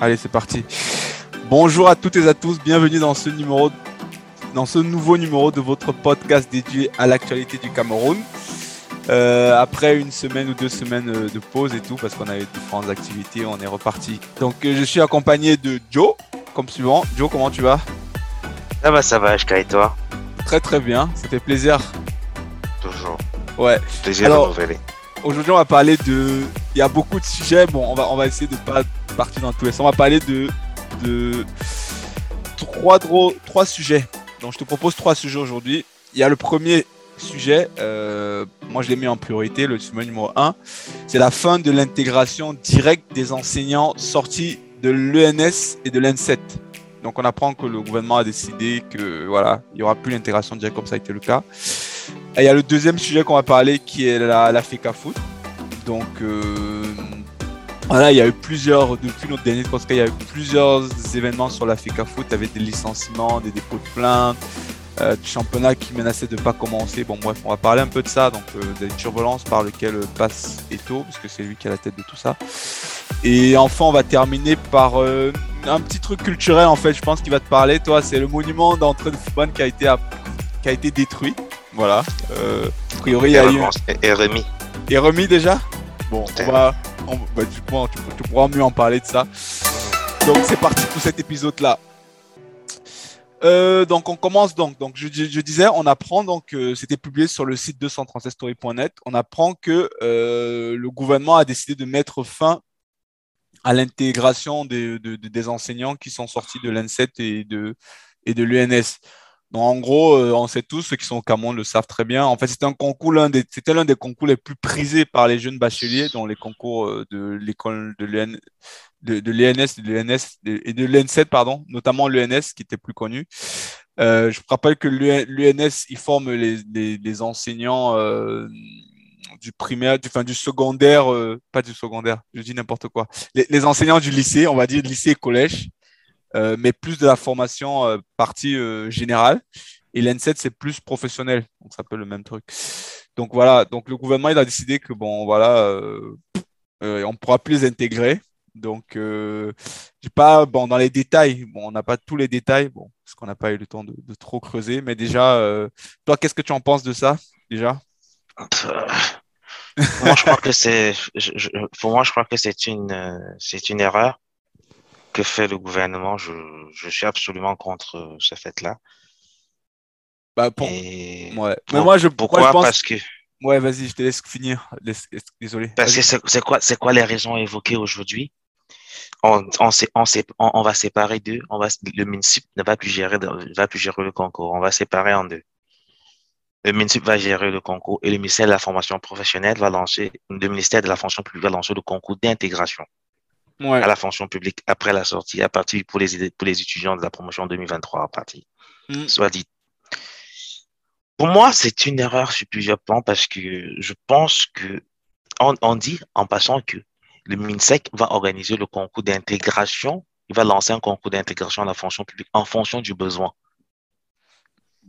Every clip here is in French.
Allez, c'est parti. Bonjour à toutes et à tous, bienvenue dans ce numéro, dans ce nouveau numéro de votre podcast dédié à l'actualité du Cameroun. Euh, après une semaine ou deux semaines euh, de pause et tout, parce qu'on avait différentes activités, on est reparti. Donc, euh, je suis accompagné de Joe, comme suivant. Joe, comment tu vas? Ça va, ça va, HK et toi? Très très bien, ça fait plaisir. Toujours. Ouais. Plaisir Alors- de. Aujourd'hui, on va parler de. Il y a beaucoup de sujets. Bon, on va, on va essayer de pas partir dans tous les sens. On va parler de, de trois, trois sujets. Donc, je te propose trois sujets aujourd'hui. Il y a le premier sujet. euh, moi, je l'ai mis en priorité, le sujet numéro un. C'est la fin de l'intégration directe des enseignants sortis de l'ENS et de l'ENSET. Donc, on apprend que le gouvernement a décidé que voilà, il y aura plus l'intégration directe comme ça a été le cas. Et il y a le deuxième sujet qu'on va parler qui est la, la FECA Foot. Donc euh, voilà, il y a eu plusieurs, depuis notre dernier podcast, il y a eu plusieurs événements sur la FECA Foot avec des licenciements, des dépôts de plaintes, euh, du championnat qui menaçait de ne pas commencer. Bon bref, on va parler un peu de ça, donc euh, des turbulences par lesquelles passe Eto, parce que c'est lui qui a la tête de tout ça. Et enfin, on va terminer par euh, un petit truc culturel en fait, je pense qu'il va te parler. Toi, c'est le monument d'entrée de football qui a été, qui a été détruit. Voilà. A priori, il y a eu Et, et Rémi. est remis déjà? Bon, on va, on- bah, tu, tu pourras mieux en parler de ça. Donc c'est parti pour cet épisode-là. Euh, donc on commence donc. Donc je, disais, on apprend donc, euh, c'était publié sur le site 236story.net. On apprend que euh, le gouvernement a décidé de mettre fin à l'intégration des, de- de- des enseignants qui sont sortis de l'ENSET et de, et de l'UNS. Donc, en gros, euh, on sait tous, ceux qui sont au Cameroun le savent très bien. En fait, c'était un concours, l'un des, c'était l'un des concours les plus prisés par les jeunes bacheliers, dont les concours euh, de l'école de l'EN, de, l'ENS de l'ENS et de l'ENSET, pardon, notamment l'ENS qui était plus connu. Euh, je rappelle que l'UNS, il forme les, enseignants euh, du primaire, du, enfin, du secondaire, pas du secondaire, je dis n'importe quoi. Les, les enseignants du lycée, on va dire lycée et collège, euh, mais plus de la formation euh, partie euh, générale. Et l'N7, c'est plus professionnel, donc ça peut le même truc. Donc voilà, donc le gouvernement il a décidé que bon voilà, euh, on pourra plus les intégrer. Donc euh, j'ai pas bon dans les détails, bon on n'a pas tous les détails, bon parce qu'on n'a pas eu le temps de, trop creuser, mais déjà toi qu'est-ce que tu en penses de ça déjà? Moi, je crois que c'est, pour moi, je crois que c'est une, c'est une erreur que fait le gouvernement? Je, je suis absolument contre euh, ce fait-là. Bah pour Et ouais. pour- mais moi je pourquoi? moi, je pense Parce que, ouais vas-y je te laisse finir. Laisse- Désolé. parce que c'est, quoi, c'est quoi les raisons évoquées aujourd'hui? On, va séparer deux. On va, le municipal ne va plus gérer, va plus gérer le concours. On va séparer en deux. Le municipal va gérer le concours et le ministère de la formation professionnelle va lancer, le ministère de la fonction publique va lancer le concours d'intégration Ouais. à la fonction publique après la sortie, à partir pour les, pour les étudiants de la promotion 2023 à partir. Mm. Soit dit. Pour moi, c'est une erreur sur plusieurs plans parce que je pense que on, on dit en passant que le MINSEC va organiser le concours d'intégration. Il va lancer un concours d'intégration à la fonction publique en fonction du besoin.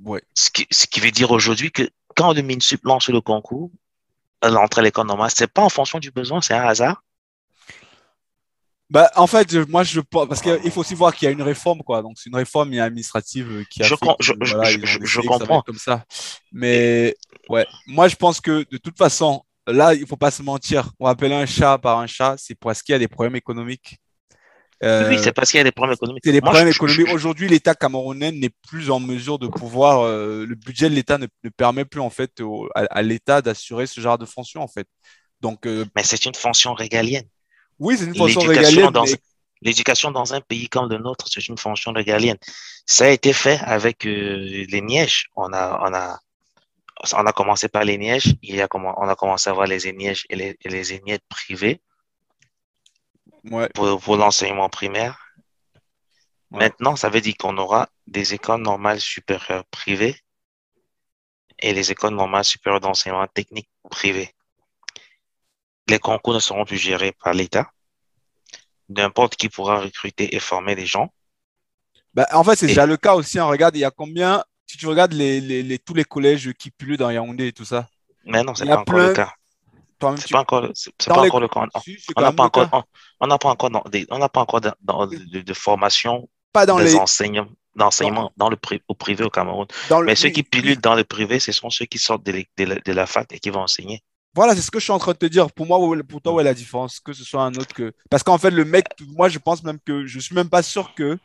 Ouais. Ce qui, ce qui veut dire aujourd'hui que quand le MINSUP lance le concours, à l'entrée à l'école normale, c'est pas en fonction du besoin, c'est un hasard. Bah, en fait, moi, je pense, parce qu'il faut aussi voir qu'il y a une réforme, quoi. Donc, c'est une réforme administrative euh, qui a Je fait com- que, je- voilà, comprends. comme ça. Mais, ouais, moi, je pense que de toute façon, là, il faut pas se mentir. On va appeler un chat par un chat, c'est parce qu'il y a des problèmes économiques. Euh, Oui, c'est parce qu'il y a des problèmes économiques. c'est des Moi, problèmes je- économiques. je- Aujourd'hui, l'État camerounais n'est plus en mesure de pouvoir. euh, le budget de l'État ne, ne permet plus, en fait, au- à, à l'État d'assurer ce genre de fonction, en fait. Donc, euh, Mais c'est une fonction régalienne. Oui, c'est une fonction L'éducation régalienne. dans, mais- l'éducation dans un pays comme le nôtre, c'est une fonction régalienne. Ça a été fait avec euh, les Nièges. On a, on a, on a commencé par les Nièges. Il y a comment, on a commencé à voir les Nièges et les, et les Nièges privés ouais. pour, pour l'enseignement primaire. Ouais. Maintenant, ça veut dire qu'on aura des écoles normales supérieures privées et les écoles normales supérieures d'enseignement technique privées. Les concours ne seront plus gérés par l'État. N'importe qui pourra recruter et former des gens. Bah, en fait, c'est Et- déjà le cas aussi. hein. Regarde, il y a combien, si tu regardes les, les- les- tous les collèges qui pullulent dans Yaoundé et tout ça, Mais non, c'est pas encore le cas. C'est pas encore, c'est pas encore le cas. on n'a pas, encore, on pas encore, on n'a pas encore de, formation pas dans des les enseignements d'enseignement dans le au privé au Cameroun. Mais ceux qui pilutent dans le privé, ce sont ceux qui sortent de, de, la fac et qui vont enseigner. Voilà, c'est ce que je suis en train de te dire. Pour moi, pour toi, où est la différence? Que ce soit un autre que. Parce qu'en fait, le mec, moi, je pense même que je suis même pas sûr que.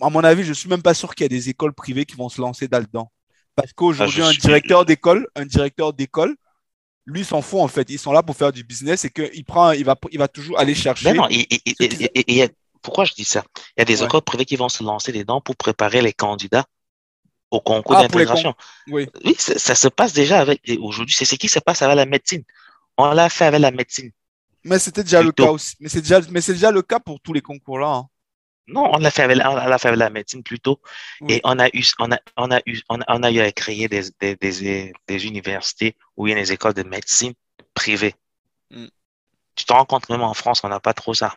à mon avis, je suis même pas sûr qu'il y a des écoles privées qui vont se lancer là-dedans. Parce qu'aujourd'hui, ah, un directeur d'école, un directeur d'école, lui s'en fout en fait. Ils sont là pour faire du business et qu'il prend, il va, il va toujours aller chercher. Ben non, et, pourquoi je dis ça? Il y a des écoles privées qui vont se lancer dedans pour préparer les candidats au concours ah, d'intégration. Oui, oui ça, se passe déjà avec. Aujourd'hui, c'est ce qui se passe avec la médecine? On l'a fait avec la médecine. Mais c'était déjà le cas aussi. Mais c'est déjà, mais c'est déjà le cas pour tous les concours là. Hein. Non, on l'a fait avec, on fait avec la médecine plutôt. Et on a eu, on a, on a eu, on a, eu à créer des, des, des, des, universités où il y a des écoles de médecine privées. Mm. Tu te rends compte, même en France, on n'a pas trop ça.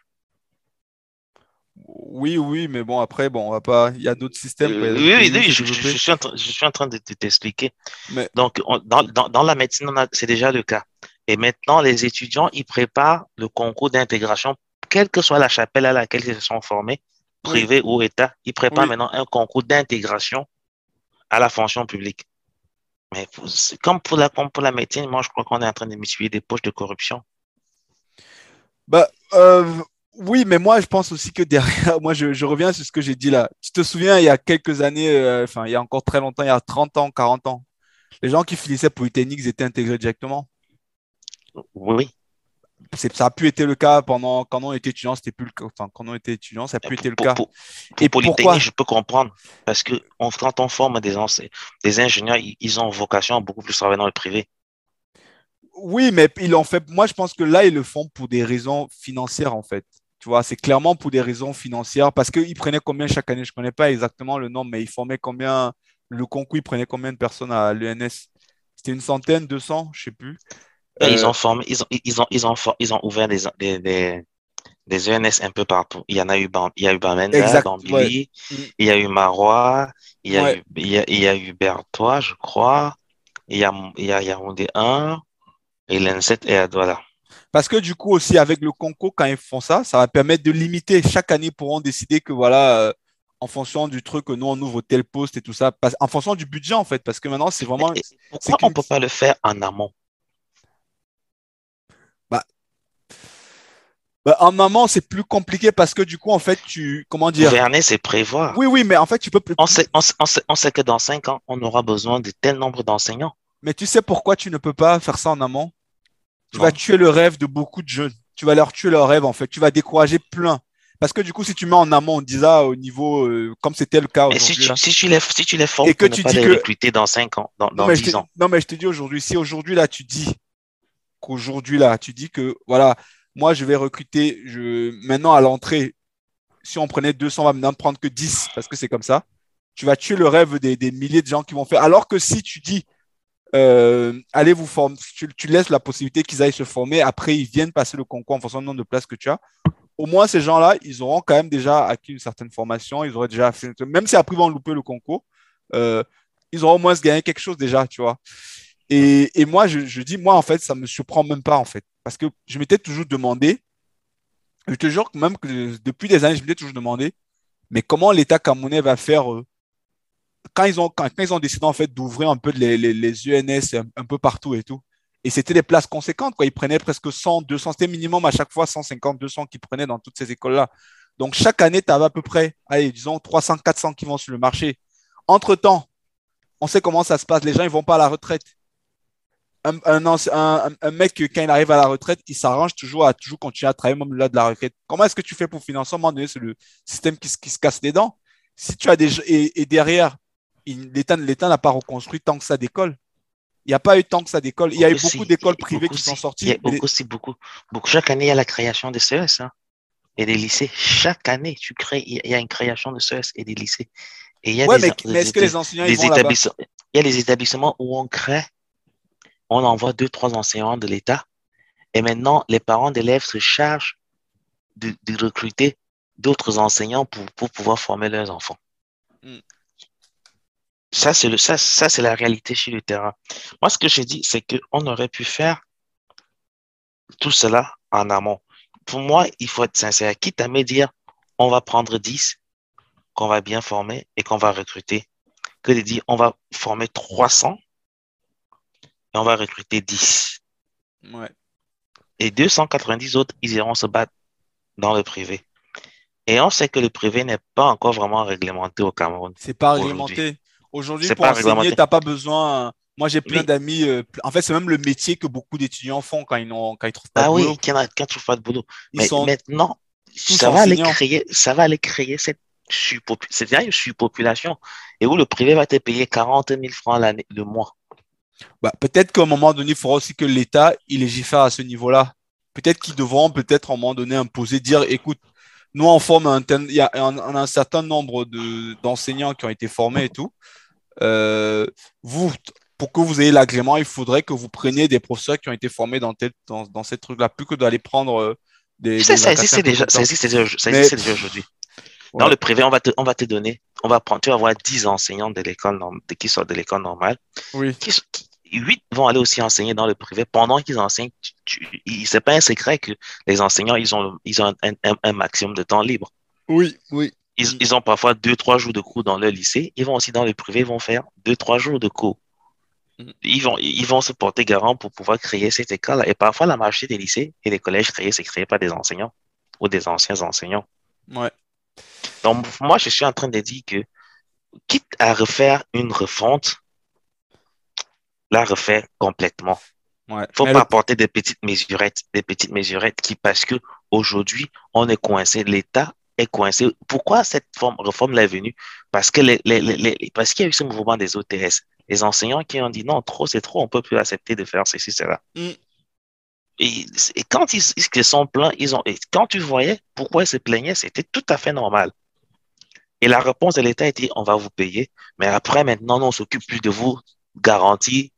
Oui, oui, mais bon, après, bon, on va pas. Il y a d'autres systèmes. oui, oui, oui je, suis en train, je suis en train de t'expliquer. Mais... Donc, dans, dans, dans, la médecine, c'est déjà le cas. Et maintenant, les étudiants, ils préparent le concours d'intégration, quelle que soit la chapelle à laquelle ils se sont formés, privé ou État. Ils préparent maintenant un concours d'intégration à la fonction publique. Mais comme pour la, comme pour la médecine, moi, je crois qu'on est en train de multiplier des poches de corruption. Bah, euh, oui, mais moi, je pense aussi que derrière, moi, je, reviens sur ce que j'ai dit là. Tu te souviens, il y a quelques années, euh, enfin, il y a encore très longtemps, il y a 30 ans, 40 ans, les gens qui finissaient Polytechnique, ils étaient intégrés directement. Oui. Ça a pu être le cas pendant quand on était étudiant, c'était plus le cas. Enfin, quand on était étudiant, ça a pu être le cas. Et Polytechnique, je peux comprendre parce que quand on forme des, des ingénieurs, ils ont vocation à beaucoup plus travailler dans le privé. Oui, mais ils l'ont fait. Moi, je pense que là, ils le font pour des raisons financières, en fait. Tu vois, c'est clairement pour des raisons financières parce qu'ils prenaient combien chaque année? Je ne connais pas exactement le nombre, mais ils formaient combien? Le concours, ils prenaient combien de personnes à l'ENS C'était une centaine, 200, je ne sais plus. Ils euh, ont formé, ils ont, ils ont, ils ont, ils ont ouvert des, des, des, ENS un peu partout. Il y en a eu, il y a eu Bamenda, Bambili, mm. il y a eu Marois, il y a, eu, il y a, il y a eu Bertois, je crois. Il y a, il y a Yaoundé 1 et l'N7 et voilà. Parce que du coup aussi avec le concours, quand ils font ça, ça va permettre de limiter. Chaque année, ils pourront décider que voilà, euh, en fonction du truc, nous on ouvre tel poste et tout ça, en fonction du budget en fait, parce que maintenant c'est vraiment. pourquoi on ne peut pas le faire en amont? Bah, bah, en amont, c'est plus compliqué parce que du coup, en fait, tu. Comment dire? Gouverner, c'est prévoir. Oui, oui, mais en fait, tu peux. On sait, on, sait, on sait que dans cinq ans, on aura besoin de tel nombre d'enseignants. Mais tu sais pourquoi tu ne peux pas faire ça en amont? Tu vas tuer le rêve de beaucoup de jeunes. Tu vas leur tuer leur rêve, en fait. Tu vas décourager plein. Parce que du coup, si tu mets en amont, on dit ça au niveau, euh, comme c'était le cas aujourd'hui. Si, tu, si, tu les, si tu les formes et que tu dis que... recruter dans 5 ans, dans, dans 10 ans. Non, mais je te dis aujourd'hui, si aujourd'hui, là, tu dis qu'aujourd'hui, là, tu dis que, voilà, moi, je vais recruter, je, maintenant, à l'entrée, si on prenait 200, on va maintenant prendre que 10, parce que c'est comme ça. Tu vas tuer le rêve des, des milliers de gens qui vont faire. Alors que si tu dis, euh, allez vous former, tu, laisses la possibilité qu'ils aillent se former, après ils viennent passer le concours en fonction du nombre de places que tu as. Au moins, ces gens-là, ils auront quand même déjà acquis une certaine formation, ils auraient déjà fait, même si après ils vont louper le concours, euh, ils auront au moins gagné quelque chose déjà, tu vois. Et, moi, je, dis, moi, en fait, ça me surprend même pas, en fait, parce que je m'étais toujours demandé, je même que depuis des années, je m'étais toujours demandé, mais comment l'État camerounais va faire euh, quand ils ont, quand, ils ont décidé en fait d'ouvrir un peu les, les, UNS un, peu partout et tout, et c'était des places conséquentes, quoi. Ils prenaient presque 100, 200, c'était minimum à chaque fois 150, 200 qu'ils prenaient dans toutes ces écoles-là. Donc chaque année, tu avais à peu près, allez, disons 300, 400 qui vont sur le marché. Entre-temps, on sait comment ça se passe. Les gens, ils vont pas à la retraite. Un, mec, quand il arrive à la retraite, il s'arrange toujours à toujours continuer à travailler même là de la retraite. Comment est-ce que tu fais pour financer? À un moment donné, c'est le système qui, qui, se casse les dents. Si tu as des et, et derrière, l'État n'a pas reconstruit tant que ça d'écoles. Il n'y a pas eu tant que ça d'écoles. Il y a eu beaucoup d'écoles privées qui sont sorties. Il y a beaucoup, beaucoup, beaucoup. Chaque année, il y a la création des CES hein, et des lycées. Chaque année, tu crées, il y a une création de CES et des lycées. Et il y a des, mais, est-ce que les enseignants ils vont établissements, Il y a des établissements où on crée, on envoie deux, trois enseignants de l'État. Et maintenant, les parents d'élèves se chargent de, recruter d'autres enseignants pour, pour pouvoir former leurs enfants. Hmm. Ça, c'est le, ça, ça, c'est la réalité sur le terrain. Moi, ce que j'ai dit, c'est qu'on aurait pu faire tout cela en amont. Pour moi, il faut être sincère. Quitte à me dire, on va prendre 10 qu'on va bien former et qu'on va recruter, que de dire, on va former 300 et on va recruter 10. Ouais. Et 290 autres, ils iront se battre dans le privé. Et on sait que le privé n'est pas encore vraiment réglementé au Cameroun. C'est pas réglementé. Aujourd'hui, pour enseigner, tu n'as pas besoin. Moi, j'ai plein d'amis. Euh, en fait, c'est même le métier que beaucoup d'étudiants font quand ils ne trouvent pas ah de boulot. Ah oui, quand ils ne trouvent pas de boulot. Mais maintenant, ça va, aller créer, ça va aller créer cette une surpopulation et où le privé va te payer 40 000 francs l'année, le mois. Bah, peut-être qu'à un moment donné, il faudra aussi que l'État il légifère à ce niveau-là. Peut-être qu'ils devront peut-être à un moment donné imposer, dire écoute, nous on forme un, il y a un, certain nombre d'enseignants qui ont été formés et tout. Euh, vous, pour que vous ayez l'agrément, il faudrait que vous preniez des professeurs qui ont été formés dans, dans, dans ces trucs-là, plus que d'aller prendre euh, des. Ça, ça existe déjà, ça existe déjà aujourd'hui. Dans le privé, on va te, on va te donner, on va prendre, tu vas avoir 10 enseignants de l'école, qui sortent de l'école normale. Oui. Qui, 8 vont aller aussi enseigner dans le privé. Pendant qu'ils enseignent, c'est pas un secret que les enseignants, ils ont, ils ont un, un, maximum de temps libre. Oui, oui. Ils, ils ont parfois 2-3 jours de cours dans le lycée. Ils vont aussi dans le privé, ils vont faire 2-3 jours de cours. Mm. Ils vont, ils vont se porter garant pour pouvoir créer cette école. Et parfois, la marché des lycées et des collèges créés, c'est créé par des enseignants ou des anciens enseignants. Ouais. Donc, moi, je suis en train de dire que, quitte à refaire une refonte, la refaire complètement. Il ne faut pas apporter des petites mesurettes, des petites mesurettes qui, parce que aujourd'hui, on est coincé, l'État est coincé. Pourquoi cette forme, réforme est venue? Parce que les, parce qu'il y a eu ce mouvement des OTS. Les enseignants qui ont dit non, trop, c'est trop, on ne peut plus accepter de faire ceci, cela. Mm. Et, quand ils, ils, sont pleins, ils ont, et quand tu voyais pourquoi ils se plaignaient, c'était tout à fait normal. Et la réponse de l'État était, on va vous payer, mais après, maintenant, on s'occupe plus de vous garantir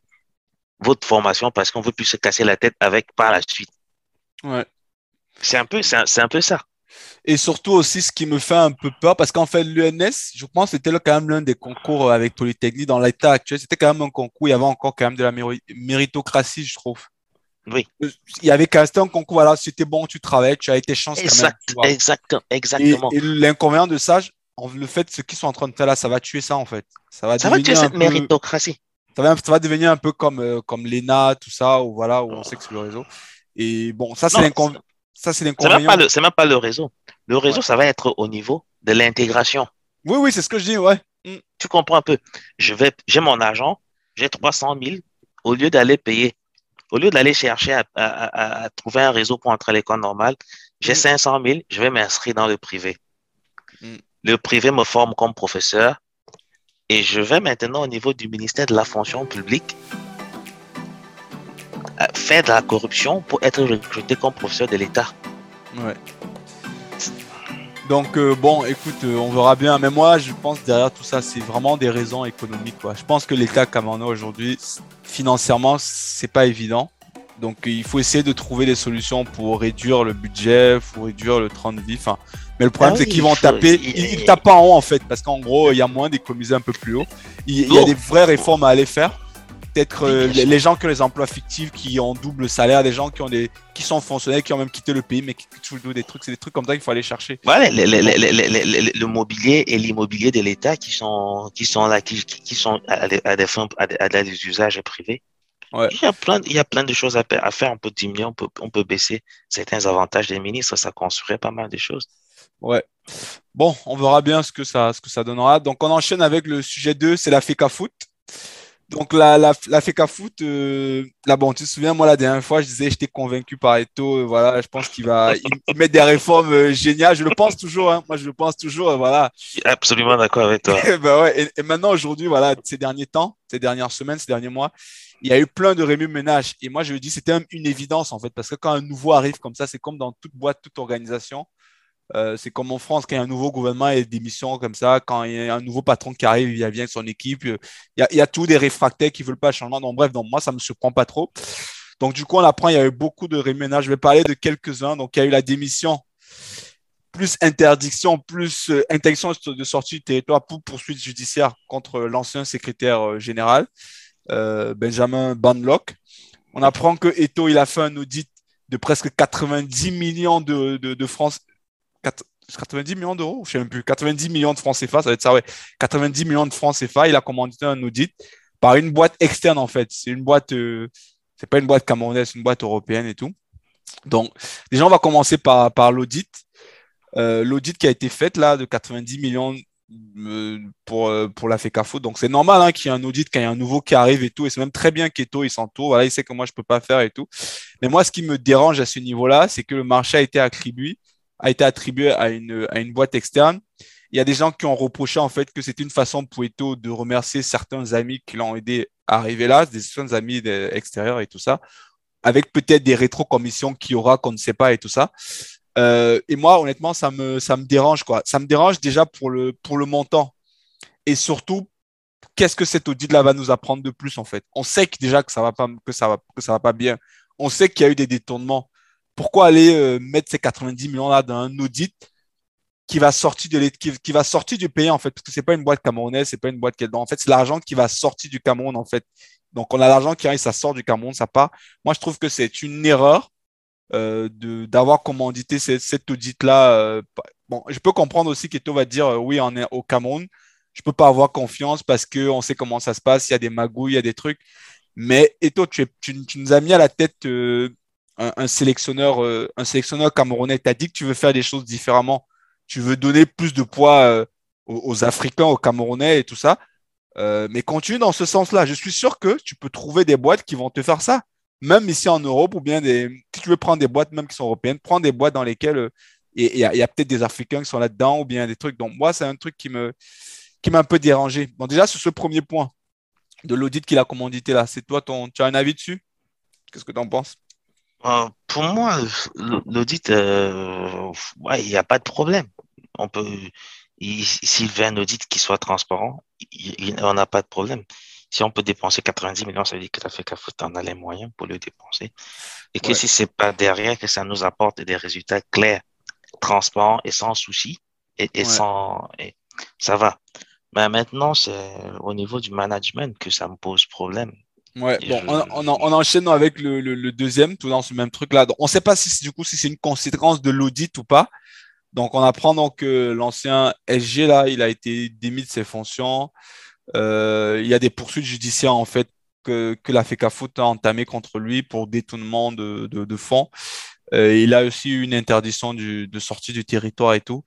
votre formation parce qu'on veut plus se casser la tête avec par la suite. Ouais. C'est un peu, c'est un, peu ça. Et surtout aussi, ce qui me fait un peu peur, parce qu'en fait, l'UNS, je pense, c'était quand même l'un des concours avec Polytechnique dans l'état actuel. C'était quand même un concours, il y avait encore quand même de la méritocratie, je trouve. Oui. Il y avait quand même un concours, voilà, c'était bon, tu travailles, tu as été chance exact, quand même. Exact, exactement. Et, et l'inconvénient de ça, le fait, ce qu'ils sont en train de faire là, ça va tuer ça en fait. Ça va, tuer cette méritocratie. Ça va, ça va devenir un peu comme, euh, comme l'ENA, tout ça, où, voilà, où on sait que c'est le réseau. Et bon, ça, c'est l'inconvénient. Ça, c'est l'inconvénient. C'est même, pas le réseau. Le réseau, ça va être au niveau de l'intégration. Oui, oui, c'est ce que je dis, ouais. Mm. Tu comprends un peu. Je vais, j'ai mon argent, j'ai 300 000. Au lieu d'aller payer, au lieu d'aller chercher à, à, trouver un réseau pour entrer à l'école normale, j'ai 500 mm. 000, je vais m'inscrire dans le privé. Mm. Le privé me forme comme professeur et je vais maintenant au niveau du ministère de la fonction publique faire de la corruption pour être recruté comme professeur de l'État. Ouais. Donc, euh, bon, écoute, euh, on verra bien. Mais moi, je pense derrière tout ça, c'est vraiment des raisons économiques. Quoi. Je pense que l'État camerounais aujourd'hui, financièrement, c'est pas évident. Donc, il faut essayer de trouver des solutions pour réduire le budget, pour réduire le train de vie. Enfin, mais le problème, ah c'est qu'ils vont taper. Ils, tapent pas en haut, en fait, parce qu'en gros, il y a moins d'économiser un peu plus haut. Il, y a des vraies réformes à aller faire. Peut-être euh, les, gens qui ont les emplois fictifs, qui ont double salaire, des gens qui ont des, qui sont fonctionnaires, qui ont même quitté le pays, mais qui touchent des trucs. C'est des trucs comme ça qu'il faut aller chercher. Ouais, le, mobilier et l'immobilier de l'État qui sont, qui sont là, qui, qui sont à des, à des fins, à des usages privés. Il, y a plein, il y a plein de choses à, faire. On peut diminuer, on peut, on peut baisser certains avantages des ministres. Ça construirait pas mal de choses. Ouais. Bon, on verra bien ce que ça, ce que ça donnera. Donc, on enchaîne avec le sujet 2, c'est la FECA Foot. Donc, la, la, la FECA Foot, euh, là, bon, tu te souviens, moi, la dernière fois, je disais, j'étais convaincu par Eto. Euh, voilà, je pense qu'il va mettre des réformes euh, géniales. Je le pense toujours. Hein. Moi, je le pense toujours. voilà. Je suis absolument d'accord avec toi. ben ouais, et, et, maintenant, aujourd'hui, voilà, ces derniers temps, ces dernières semaines, ces derniers mois, il y a eu plein de remue-ménage. Et moi, je dis, c'était une évidence, en fait, parce que quand un nouveau arrive comme ça, c'est comme dans toute boîte, toute organisation. Euh, c'est comme en France, quand il y a un nouveau gouvernement et des missions comme ça, quand il y a un nouveau patron qui arrive, il vient avec son équipe. Il y a, il y tous des réfractaires qui ne veulent pas changement. Donc, bref, moi, ça me surprend pas trop. Donc, du coup, on apprend, il y a eu beaucoup de remue-ménage. Je vais parler de quelques-uns. Donc, il y a eu la démission, plus interdiction, plus euh, interdiction de sortie du territoire pour poursuite judiciaire contre l'ancien secrétaire euh, général. Euh, Benjamin Banlock. On apprend que Eto, il a fait un audit de presque 90 millions de, de, de francs. 90 millions d'euros, je sais même plus, 90 millions de francs CFA, ça va être ça, ouais. 90 millions de francs CFA, il a commandité un audit par une boîte externe en fait. C'est une boîte, euh, c'est pas une boîte camerounaise, c'est une boîte européenne et tout. Donc, déjà, on va commencer par, l'audit. Euh, l'audit qui a été fait là de 90 millions euh, pour, euh, pour la FECAFO. Donc, c'est normal hein, qu'il y ait un audit quand il y a un nouveau qui arrive et tout. Et c'est même très bien qu'Eto, il s'entoure. Voilà, il sait que moi, je peux pas faire et tout. Mais moi, ce qui me dérange à ce niveau-là, c'est que le marché a été attribué, a été attribué à une, à une boîte externe. Il y a des gens qui ont reproché en fait que c'était une façon pour Eto de remercier certains amis qui l'ont aidé à arriver là, des certains amis extérieurs et tout ça, avec peut-être des rétro-commissions qu'il y aura qu'on ne sait pas et tout ça. Euh, et moi, honnêtement, ça me, ça me dérange, quoi. Ça me dérange déjà pour le, pour le montant. Et surtout, qu'est-ce que cet audit-là va nous apprendre de plus, en fait? On sait que déjà que ça va pas, que ça va, que ça va pas bien. On sait qu'il y a eu des détournements. Pourquoi aller euh, mettre ces 90 millions-là dans un audit qui va sortir de qui, qui, va sortir du pays, en fait? Parce que c'est pas une boîte camerounaise, c'est pas une boîte qui est En fait, c'est l'argent qui va sortir du Cameroun, en fait. Donc, on a l'argent qui arrive, ça sort du Cameroun, ça part. Moi, je trouve que c'est une erreur euh, d'avoir commandité cet audit-là. Euh, bon, je peux comprendre aussi qu'Eto va dire oui, on est au Cameroun. Je peux pas avoir confiance parce qu'on sait comment ça se passe, il y a des magouilles, il y a des trucs. Mais Eto, tu, tu, tu nous as mis à la tête un, sélectionneur, un sélectionneur camerounais. Tu as dit que tu veux faire des choses différemment. Tu veux donner plus de poids aux, aux, Africains, aux Camerounais et tout ça. mais continue dans ce sens-là. Je suis sûr que tu peux trouver des boîtes qui vont te faire ça même ici en Europe, ou bien des, si tu veux prendre des boîtes même qui sont européennes, prends des boîtes dans lesquelles euh, il y a, peut-être des Africains qui sont là-dedans, ou bien des trucs. Donc, moi, c'est un truc qui me qui m'a un peu dérangé. Bon, déjà, sur ce premier point de l'audit qu'il a commandité là, c'est toi, ton, tu as un avis dessus? Qu'est-ce que tu en penses? Euh, Pour moi, l'audit, euh, ouais, il n'y a pas de problème. On peut, s'il veut un audit qui soit transparent, on n'a pas de problème. Si on peut dépenser 90 millions, ça veut dire que tu as fait qu'à foutre, en as les moyens pour le dépenser. Et que si c'est pas derrière que ça nous apporte des résultats clairs, transparents et sans souci, et, sans, et ça va. Mais maintenant, c'est au niveau du management que ça me pose problème. Ouais, bon, on, on, enchaîne avec le, le, deuxième, tout dans ce même truc-là. On ne sait pas si du coup si c'est une conséquence de l'audit ou pas. Donc, on apprend donc que l'ancien SG là, il a été démis de ses fonctions. Euh, il y a des poursuites judiciaires en fait que, que la FECAFOOT a entamé contre lui pour détournement de, de, de fonds. Euh, il a aussi eu une interdiction du, de sortie du territoire et tout.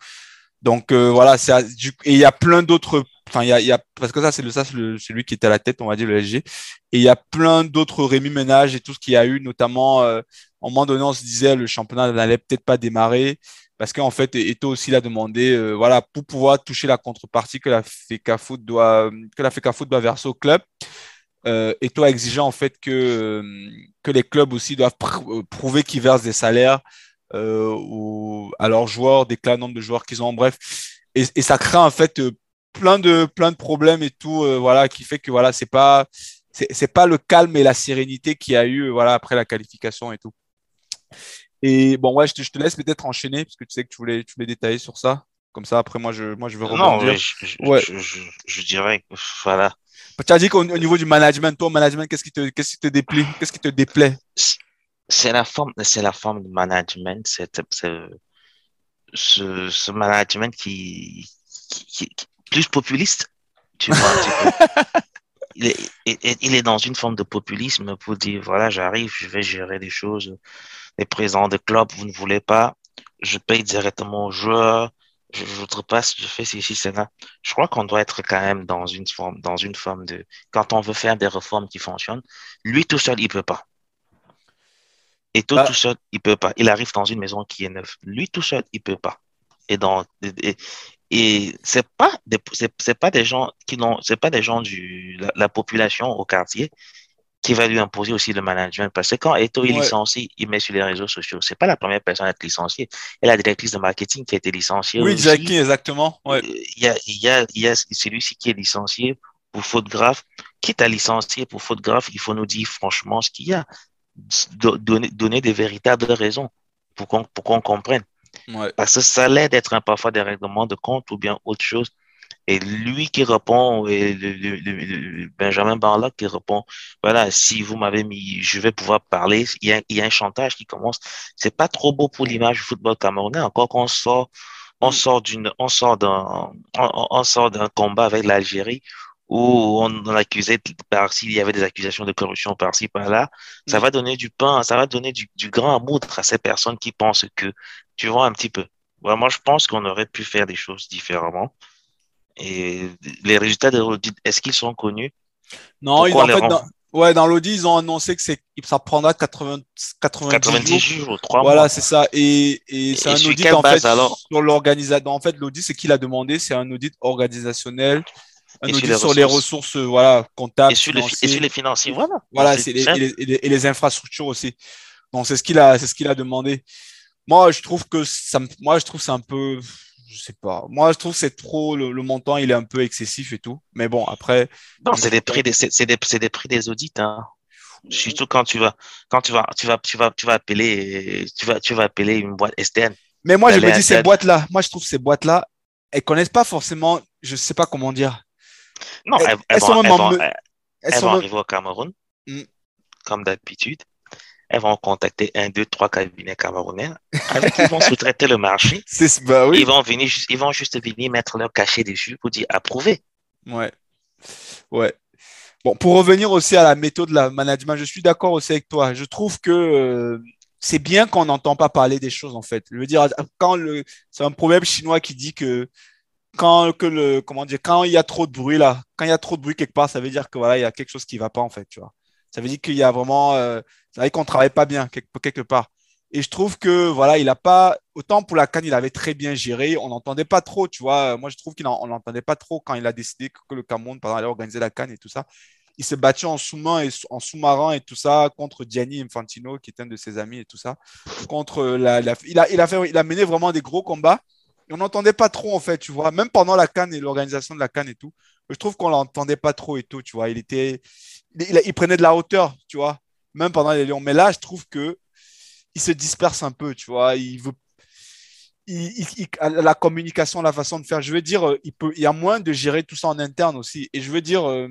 Donc euh, voilà, c'est et il y a plein d'autres. Enfin, il y a, parce que ça c'est ça c'est celui qui était à la tête, on va dire le SG. Et il y a plein d'autres rémi ménages et tout ce qu'il y a eu, notamment euh, un moment donné, on se disait le championnat n'allait peut-être pas démarrer parce qu'en fait, Eto aussi l'a demandé, euh, voilà, pour pouvoir toucher la contrepartie que la FECAFOOT doit, que la doit verser au club. Euh, Eto a exigé en fait que, euh, que les clubs aussi doivent euh, prouver qu'ils versent des salaires à leurs joueurs, des clans nombre de joueurs qu'ils ont, bref. Et, et, ça crée en fait plein de, plein de problèmes et tout, voilà, qui fait que voilà, c'est pas, c'est pas le calme et la sérénité qu'il y a eu, voilà, après la qualification et tout. Et bon, ouais, je te, je te laisse peut-être enchaîner parce que tu sais que tu voulais, tu voulais détailler sur ça. Comme ça, après, moi, je, moi, je veux rebondir. Non, je, ouais. je, je, dirais voilà. Tu as dit qu'au niveau du management, toi, management, qu'est-ce qui te, qu'est-ce qui te déplaît, qu'est-ce qui te déplaît? C'est la forme, c'est la forme de management, c'est, ce, ce management qui, qui, qui, plus populiste, tu vois. il, est, il est dans une forme de populisme pour dire voilà, j'arrive, je vais gérer des choses les présidents de club, vous ne voulez pas, je paye directement aux joueurs, je ne voudrais pas, je fais ceci, cela. Je crois qu'on doit être quand même dans une forme, dans une forme de, quand on veut faire des réformes qui fonctionnent, lui tout seul, il peut pas. Et tout, bah. tout seul, il peut pas. Il arrive dans une maison qui est neuve. Lui tout seul, il peut pas. Et dans, et, et c'est pas des, c'est, pas des gens qui n'ont, c'est pas des gens du, la population au quartier qui va lui imposer aussi le management. Parce que quand Eto est licencié, il met sur les réseaux sociaux. C'est pas la première personne à être licenciée. Et la directrice de marketing qui a été licenciée. Oui, Jackie, exactement. Ouais. Il y a, il y a, il y a celui-ci qui est licencié pour faute grave. Quitte à licencier pour faute grave, il faut nous dire franchement ce qu'il y a. Donner, donner des véritables raisons pour qu'on, pour qu'on comprenne. Ouais. Parce que ça l'aide d'être parfois des règlements de compte ou bien autre chose Et lui qui répond, et le, Benjamin Barlock qui répond, voilà, si vous m'avez mis, je vais pouvoir parler. Il y a, il y a un chantage qui commence. C'est pas trop beau pour l'image du football camerounais, encore qu'on sort, on mm. sort d'une, on sort d'un, on, sort d'un combat avec l'Algérie où on, on accusait par-ci, il y avait des accusations de corruption par-ci, par-là. Ça mm. va donner du pain, ça va donner du, du grand amour à ces personnes qui pensent que, tu vois un petit peu. Moi, je pense qu'on aurait pu faire des choses différemment. Et les résultats de l'audit, est-ce qu'ils sont connus? Non, ils, en fait, dans, ouais, dans l'audit, ils ont annoncé que c'est, ça prendra 80, 90, jours. 3 voilà, c'est ça. Et, et c'est un audit en fait alors? sur l'organisation. En fait, l'audit, c'est qu'il a demandé, c'est un audit organisationnel. Un audit sur les, ressources, voilà, comptables. Et sur, les, et sur les financiers, voilà. Voilà, c'est et, les, et, les, infrastructures aussi. Donc, c'est ce qu'il a, c'est ce qu'il a demandé. Moi, je trouve que ça, moi, je trouve c'est un peu, je sais pas. Moi, je trouve c'est trop le, montant, il est un peu excessif et tout. Mais bon, après. Non, c'est des prix des, c'est des, des, prix des audits. Hein. Surtout quand tu vas, quand tu vas, tu vas, tu vas, tu vas appeler, tu vas, tu vas appeler une boîte STN. Mais moi, je me dis ces boîtes-là. Moi, je trouve ces boîtes-là, elles connaissent pas forcément. Je sais pas comment dire. Non, elles, elles, vont, elles, vont, elles, vont, arriver au Cameroun, hmm. comme d'habitude elles vont contacter un, deux, trois cabinets camerounais avec qui ils vont sous-traiter le marché. Bah oui. Ils vont venir, ils vont juste venir mettre leur cachet dessus pour dire approuvé. Ouais. Ouais. Bon, pour revenir aussi à la méthode de la management, je suis d'accord aussi avec toi. Je trouve que euh, c'est bien qu'on n'entend pas parler des choses en fait. Je veux dire, quand le, c'est un problème chinois qui dit que quand que le, comment dire, quand il y a trop de bruit là, quand il y a trop de bruit quelque part, ça veut dire que voilà, il y a quelque chose qui va pas en fait, tu vois. Ça veut dire qu'il y a vraiment, euh, veut dire qu'on travaille pas bien quelque, part. Et je trouve que voilà, il a pas autant pour la canne, il avait très bien géré. On n'entendait pas trop, tu vois. Moi, je trouve qu'on n'entendait pas trop quand il a décidé que le Cameroun, pendant allait organiser la canne et tout ça. Il s'est battu en sous-main et en sous-marin et tout ça contre Gianni Infantino, qui est un de ses amis et tout ça. Contre la, il a, il a fait, il a mené vraiment des gros combats. on n'entendait pas trop en fait, tu vois. Même pendant la canne et l'organisation de la canne et tout, je trouve qu'on l'entendait pas trop et tout, tu vois. Il était, il, prenait de la hauteur, tu vois, même pendant les Lions. Mais là, je trouve que il se disperse un peu, tu vois. Il veut, la communication, la façon de faire. Je veux dire, euh, il, peut, il y a moins de gérer tout ça en interne aussi. Et je veux dire, euh,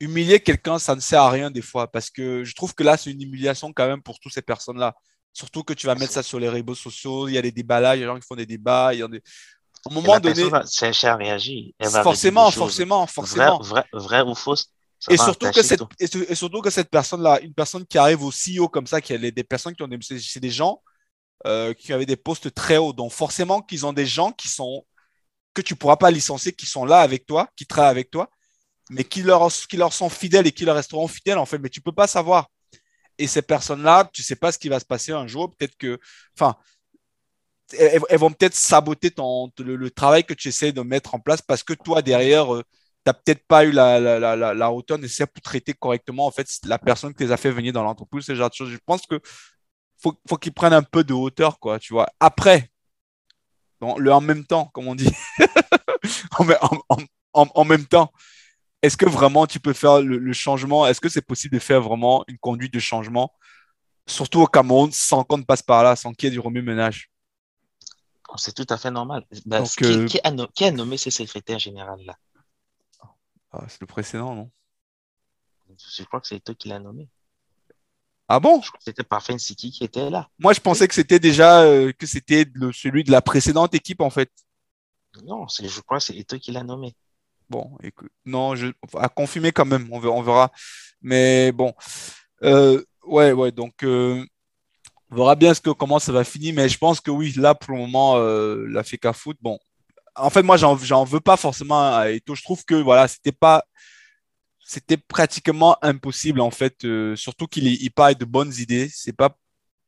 humilier quelqu'un, ça ne sert à rien des fois, parce que je trouve que là, c'est une humiliation quand même pour toutes ces personnes-là. Surtout que tu vas mettre ça sur les réseaux sociaux, il y a des débats là, il y a des gens qui font des débats, il y a des... Au moment donné, réagir. forcément, forcément, forcément. Vrai, vrai, ou faux, et surtout, que cette, et, surtout que cette personne-là, une personne qui arrive au CEO comme ça, qui a des personnes qui ont des, c'est des gens euh, qui avaient des postes très hauts. Donc forcément qu'ils ont des gens qui sont que tu pourras pas licencier, qui sont là avec toi, qui travaillent avec toi, mais qui leur, qui leur sont fidèles et qui leur resteront fidèles en fait. Mais tu peux pas savoir. Et ces personnes-là, tu sais pas ce qui va se passer un jour. Peut-être que, enfin, elles, vont peut-être saboter ton, le, travail que tu essaies de mettre en place parce que toi derrière euh, n'as peut-être pas eu la, la, la, la hauteur nécessaire pour traiter correctement en fait la personne qui les a fait venir dans l'entreprise, ce genre de choses. Je pense que faut, faut qu'ils prennent un peu de hauteur, quoi, tu vois. Après, le en même temps, comme on dit, en, en, en, même temps, est-ce que vraiment tu peux faire le, changement? Est-ce que c'est possible de faire vraiment une conduite de changement, surtout au Cameroun, sans qu'on ne passe par là, sans qu'il y ait du remue-ménage C'est tout à fait normal. Bah, qui, euh, qui, a, qui, a, nommé ce secrétaire général-là? Ah, c'est le précédent, non? Je crois que c'est toi qui l'as nommé. Ah bon? C'était Parfait City qui était là. Moi, je pensais que c'était déjà euh, que c'était celui de la précédente équipe, en fait. Non, je crois que c'est toi qui l'as nommé. Bon, écoute, non, je, à confirmer quand même, on verra. On verra. Mais bon, euh, ouais, ouais, donc euh, on verra bien ce que, comment ça va finir. Mais je pense que oui, là, pour le moment, la FECA Foot, bon, en fait, moi, j'en veux pas forcément Eto. Je trouve que voilà, c'était pas, c'était pratiquement impossible en fait. Euh, surtout qu'il il parle de bonnes idées. C'est pas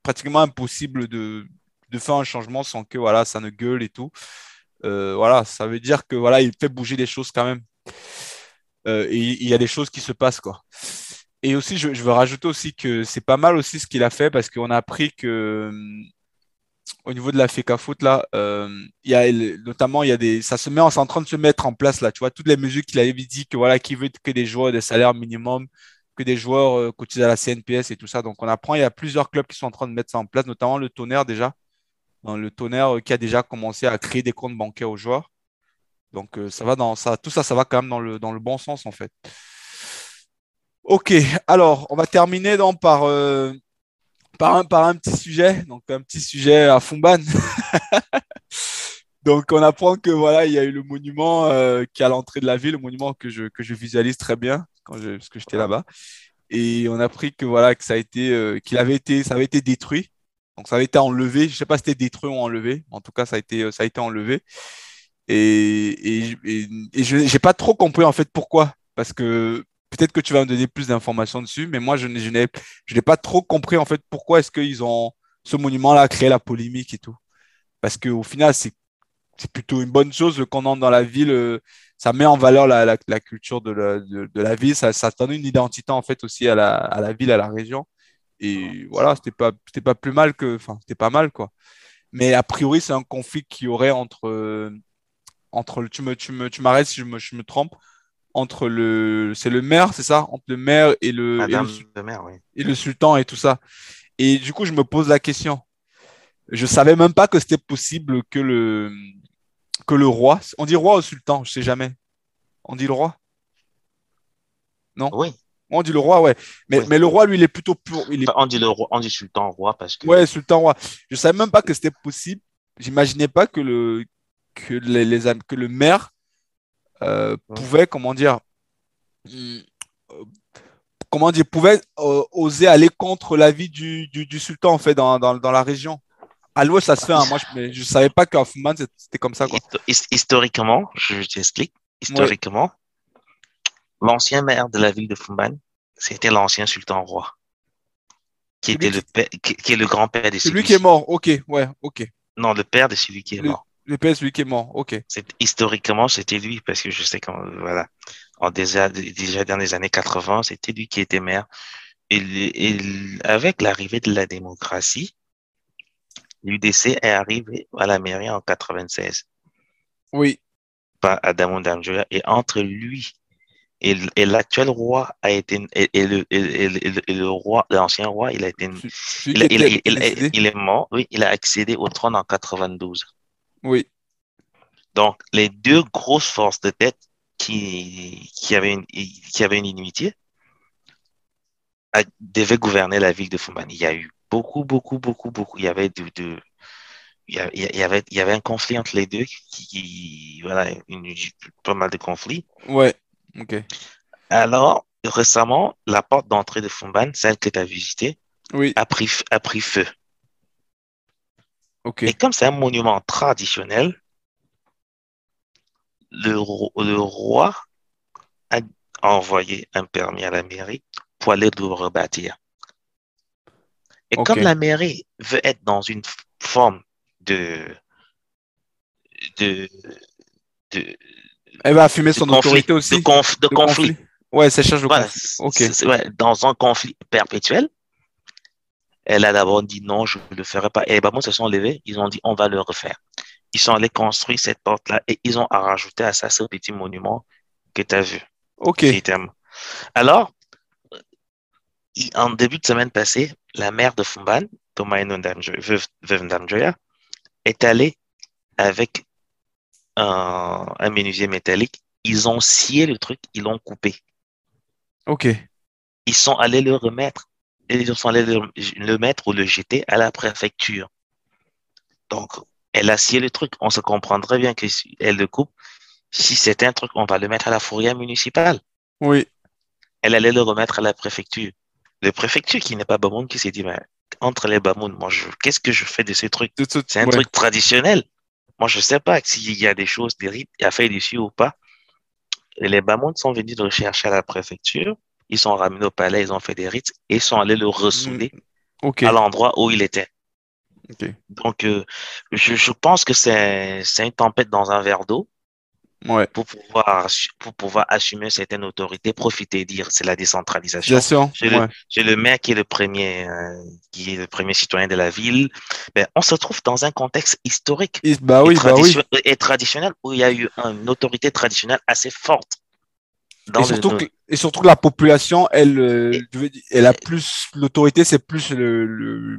pratiquement impossible de, de faire un changement sans que voilà, ça ne gueule et tout. Euh, voilà, ça veut dire que voilà, il fait bouger les choses quand même. Euh, et il y a des choses qui se passent quoi. Et aussi, je, je veux rajouter aussi que c'est pas mal aussi ce qu'il a fait parce qu'on a appris que au niveau de la FECA Foot, là, euh, y a, notamment, il y a des, ça se met, en, en train de se mettre en place, là, tu vois, toutes les mesures qu'il avait dit que, voilà, qui veut que des joueurs des salaires minimum, que des joueurs euh, cotisent à la CNPS et tout ça. Donc, on apprend, il y a plusieurs clubs qui sont en train de mettre ça en place, notamment le Tonnerre déjà. le Tonnerre euh, qui a déjà commencé à créer des comptes bancaires aux joueurs. Donc ça va dans ça, tout ça, ça va quand même dans le, dans le bon sens en fait. Ok, alors on va terminer donc par, par, un, par un petit sujet, donc un petit sujet à Fumban. donc on apprend que voilà, il y a eu le monument qui est à l'entrée de la ville, le monument que je, que je visualise très bien quand je, parce que j'étais là-bas. Et on a appris que voilà, que ça a été, qu'il avait été, ça avait été détruit. Donc ça avait été enlevé. Je sais pas si c'était détruit ou enlevé. En tout cas, ça a été, ça a été enlevé. Et, et, et, je n'ai pas trop compris en fait pourquoi. Parce que peut-être que tu vas me donner plus d'informations dessus, mais moi je n'ai, je n'ai pas trop compris en fait pourquoi est-ce qu'ils ont ce monument-là a créé la polémique et tout. Parce qu'au final, c'est, c'est plutôt une bonne chose qu'on entre dans la ville. Euh, ça met en valeur la, la, la culture de la, de, de la ville. Ça, ça donne une identité en fait aussi à la, à la ville, à la région. Et voilà, c'était pas, c'était pas plus mal que, enfin, c'était pas mal quoi. Mais a priori, c'est un conflit qui aurait entre, entre, tu me, tu me, tu m'arrêtes si je me, je me trompe, entre le, c'est le maire, c'est ça, entre le maire et le, et le, maire, oui. et le sultan et tout ça. Et du coup, je me pose la question. Je savais même pas que c'était possible que le, que le roi, on dit roi ou sultan, je sais jamais. On dit le roi? Non? Oui. On dit le roi, ouais. Mais, Oui. mais le roi, lui, il est plutôt pour. Il est... On dit le roi, on dit sultan roi parce que Ouais, sultan roi. Je savais même pas que c'était possible. J'imaginais pas que le, que les, les que le maire euh, pouvait, comment dire, hum, euh, comment dire, pouvait euh, oser aller contre l'avis du, du, du sultan, en fait, dans, dans, dans la région. À l'ouest, ça se fait. hein. Moi, je, je savais pas qu'à Fuman, c'était comme ça, quoi. histo- his- historiquement, je t'explique, historiquement, l'ancien maire de la ville de Fumban, c'était l'ancien sultan roi, qui Celui était le père, qui, qui est le grand-père de C'est celui lui qui est mort. Ok, ouais, ok. Non, le père de celui qui est Le- mort. Le père, celui qui est mort. Ok. Historiquement, c'était lui, parce que je sais quand, voilà, en déjà, déjà dans les années 80, c'était lui qui était maire. Et, avec l'arrivée de la démocratie, l'UDC est arrivé à la mairie en 96 Oui. par Adamo Damjoya. Et entre lui et, et l'actuel roi a été, et, et le, le- et le- roi, l'ancien roi, il a été, il, il est mort, oui, il a accédé au trône en 92. Oui. Donc, les deux grosses forces de tête qui, qui avaient une, qui avaient une inimitié devaient gouverner la ville de Fumban. Il y a eu beaucoup, beaucoup, beaucoup, beaucoup. Il y avait de, de- il y avait, il y avait un conflit entre les deux qui, qui- voilà, une, pas mal de conflits. Ouais. Ok. Alors, récemment, la porte d'entrée de Fumban, celle que tu as visitée, Oui. a pris, a pris feu. Et comme c'est un monument traditionnel, le, ro- le roi a envoyé un permis à la mairie pour aller le rebâtir. Et comme la mairie veut être dans une forme de, de, de, Elle va affirmer son de conflit, autorité aussi? de, conf- de De conflit. Ouais, ça le Voilà, conflit. ouais, dans un conflit perpétuel, elle a d'abord dit non, je ne le ferai pas. Et les Babons se sont levés, ils ont dit on va le refaire. Ils sont allés construire cette porte-là et ils ont rajouté à ça ce petit monument que tu as vu. Ok. Alors, en début de semaine passée, la mère de Fumban, Tomaino veuve, veuve Ndamjoya, est allée avec un, un menuisier métallique. Ils ont scié le truc, ils l'ont coupé. Ok. Ils sont allés le remettre. Et ils sont allés le, le mettre ou le jeter à la préfecture. Donc, elle a scié le truc. On se comprendrait bien que si elle le coupe. Si c'est un truc, on va le mettre à la fourrière municipale. Oui. elle allait le remettre à la préfecture. Le préfecture qui n'est pas Bamoun qui s'est dit, mais entre les Bamoun, moi, je, qu'est-ce que je fais de ces trucs? De tout- C'est un ouais. truc traditionnel. Moi, je sais pas s'il y a des choses, des rites à faire dessus ou pas. Et les Bamoun sont venus le chercher à la préfecture. Ils sont ramenés au palais, ils ont fait des rites et ils sont allés le ressouder Ok. à l'endroit où il était. Donc, euh, je, je pense que c'est, une tempête dans un verre d'eau Ouais. pour pouvoir, pour pouvoir assumer certaines autorités, profiter et dire c'est la décentralisation. Bien sûr. J'ai le, Ouais. j'ai le maire qui est le premier, euh, qui est le premier citoyen de la ville. Ben, on se trouve dans un contexte historique Et- Bah et, bah oui. et traditionnel où il y a eu une autorité traditionnelle assez forte. Dans Et surtout, que, et surtout que la population, elle, euh, Et- elle a plus l'autorité, c'est plus le, le-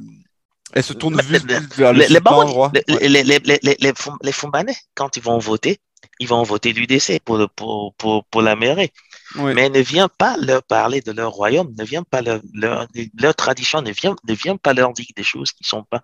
elle se tourne le- vers le les, barons- le les, les, les, les, les, les, Fum- les Fumbanais, quand ils vont voter, ils vont voter l'UDC pour, pour, pour, pour la mairie. Mais ne vient pas leur parler de leur royaume, ne vient pas leur, leur, leur tradition, ne vient, ne vient pas leur dire des choses qui sont pas.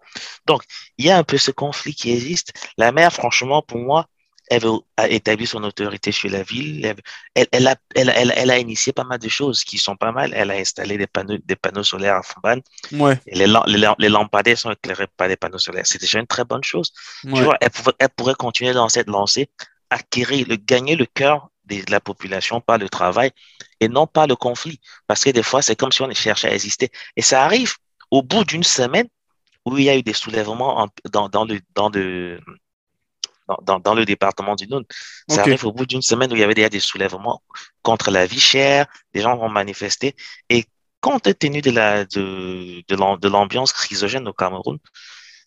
Donc, il y a un peu ce conflit qui existe. La mère, franchement, pour moi, elle a établi son autorité sur la ville. Elle, elle, a, elle, elle, a initié pas mal de choses qui sont pas mal. Elle a installé des panneaux, des panneaux solaires à Fumban. Ouais. Les, les, les, lampadaires sont éclairés par des panneaux solaires. C'est déjà une très bonne chose. Tu vois, elle, pourrait, elle pourrait continuer dans cette lancée, acquérir, le, gagner le cœur de la population par le travail et non pas le conflit. Parce que des fois, c'est comme si on cherchait à exister. Et ça arrive au bout d'une semaine où il y a eu des soulèvements dans, dans, le, dans, le, dans, dans, le département du Nord. Ça arrive au bout d'une semaine où il y avait déjà des soulèvements contre la vie chère, des gens vont manifester. Et compte tenu de la de, de l'ambiance chrysogène au Cameroun,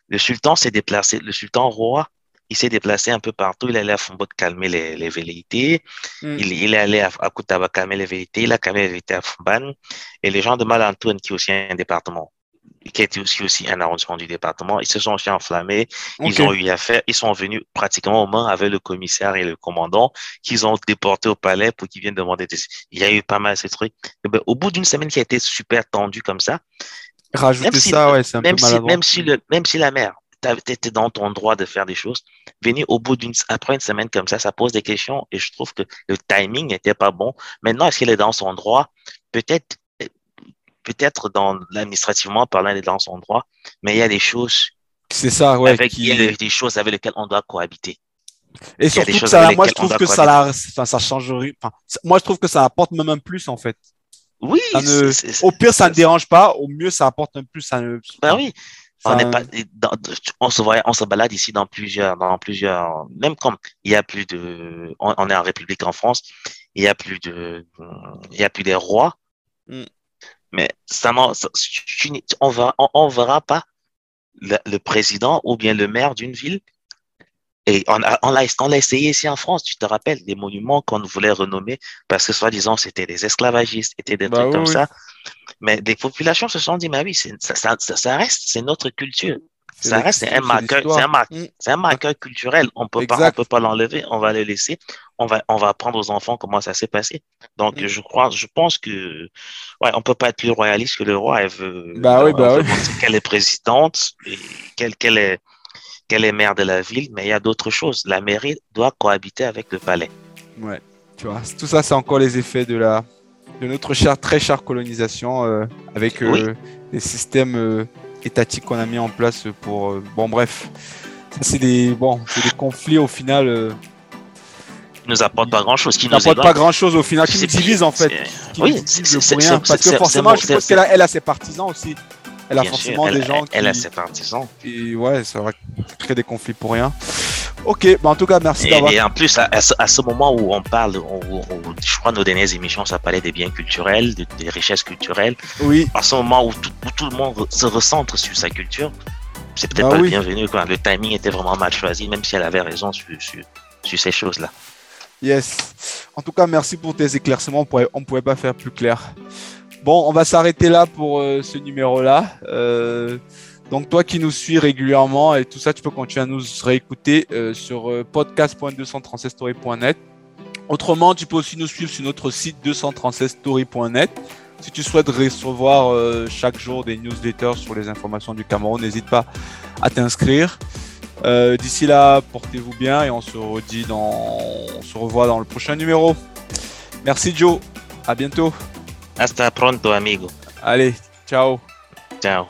le sultan s'est déplacé, le sultan roi, il s'est déplacé un peu partout. Il est allé à Fumbo calmer les, les velléités. Hmm. Il, il, est allé à, à Koutaba calmer les velléités. Il a calmé les velléités à Fumban. Et les gens de Malantoune, qui est aussi un département qui était aussi, aussi un arrondissement du département. Ils se sont aussi enflammés. Ils ont eu affaire. Ils sont venus pratiquement au main avec le commissaire et le commandant qu'ils ont déporté au palais pour qu'ils viennent demander des... Il y a eu pas mal ces trucs. Ben, au bout d'une semaine qui a été super tendue comme ça. Rajouter ça, ouais, c'est un même peu si, même si, le, même si la mère, étais dans ton droit de faire des choses, venir au bout d'une, après une semaine comme ça, ça pose des questions et je trouve que le timing n'était pas bon. Maintenant, est-ce qu'elle est dans son droit? Peut-être peut-être dans l'administrativement parlant, elle est dans son droit, mais il y a des choses. C'est ça, ouais. Avec, Il y a des choses avec lesquelles on doit cohabiter. Et surtout, ça, moi, je trouve que ça, la, enfin, ça. Enfin, moi, je trouve que ça apporte même un plus, en fait. Oui. au pire, ça ne dérange pas. Au mieux, ça apporte un plus. Ça ne... Ben oui. On, est pas, on, se voit, on se balade ici dans plusieurs, dans plusieurs, même comme il y a plus de, on, est en République en France, il y a plus de, il y a plus des rois. Mm. Mais ça, on va, on, verra pas le, président ou bien le maire d'une ville. Et on a, on l'a essayé ici en France, tu te rappelles, des monuments qu'on voulait renommer parce que soi-disant c'était des esclavagistes, c'était des bah trucs comme ça. Mais des populations se sont dit, mais oui, ça, ça, ça reste, c'est notre culture. Ça reste un marqueur, c'est un, mm. un, marqueur culturel. On peut pas, on peut pas l'enlever. On va le laisser. On va, on va apprendre aux enfants comment ça s'est passé. Donc, mm. je crois, je pense que, ouais, on peut pas être plus royaliste que le roi. Elle veut, bah oui, bah oui. qu'elle est présidente, qu'elle, qu'elle est, qu'elle est maire de la ville, mais il y a d'autres choses. La mairie doit cohabiter avec le palais. Ouais, tu vois, tout ça, c'est encore les effets de la, de notre chère, très chère colonisation euh, avec euh, les systèmes euh, étatique qu'on a mis en place pour. Euh, bon, bref, c'est des, bon, des conflits au final. Euh, qui nous apportent pas grand chose, qui nous apportent pas grand chose au final, qui nous divisent en fait. oui, c'est parce que forcément, je pense qu'elle a, elle a ses partisans aussi. Elle a forcément des gens qui. Elle a ses partisans. Et ouais, ça va créer des conflits pour rien. Ok, bah en tout cas, merci d'avoir. Et en plus, à, ce, moment où on parle, je crois nos dernières émissions, ça parlait des biens culturels, des richesses culturelles. Oui. À ce moment où tout, le monde se recentre sur sa culture, c'est peut-être bah pas le bienvenu. Quoi. Le timing était vraiment mal choisi, même si elle avait raison sur, sur, ces choses-là. Yes. En tout cas, merci pour tes éclaircissements. On pourrait, on pouvait pas faire plus clair. Bon, on va s'arrêter là pour euh, ce numéro-là. Euh, donc toi qui nous suis régulièrement et tout ça, tu peux continuer à nous réécouter euh, sur euh, podcast.236story.net. Autrement, tu peux aussi nous suivre sur notre site 236story.net. Si tu souhaites recevoir euh, chaque jour des newsletters sur les informations du Cameroun, n'hésite pas à t'inscrire. D'ici là, portez-vous bien et on se redit dans, on se revoit dans le prochain numéro. Merci Joe, à bientôt. Hasta pronto, amigo. Allez, ciao. Ciao.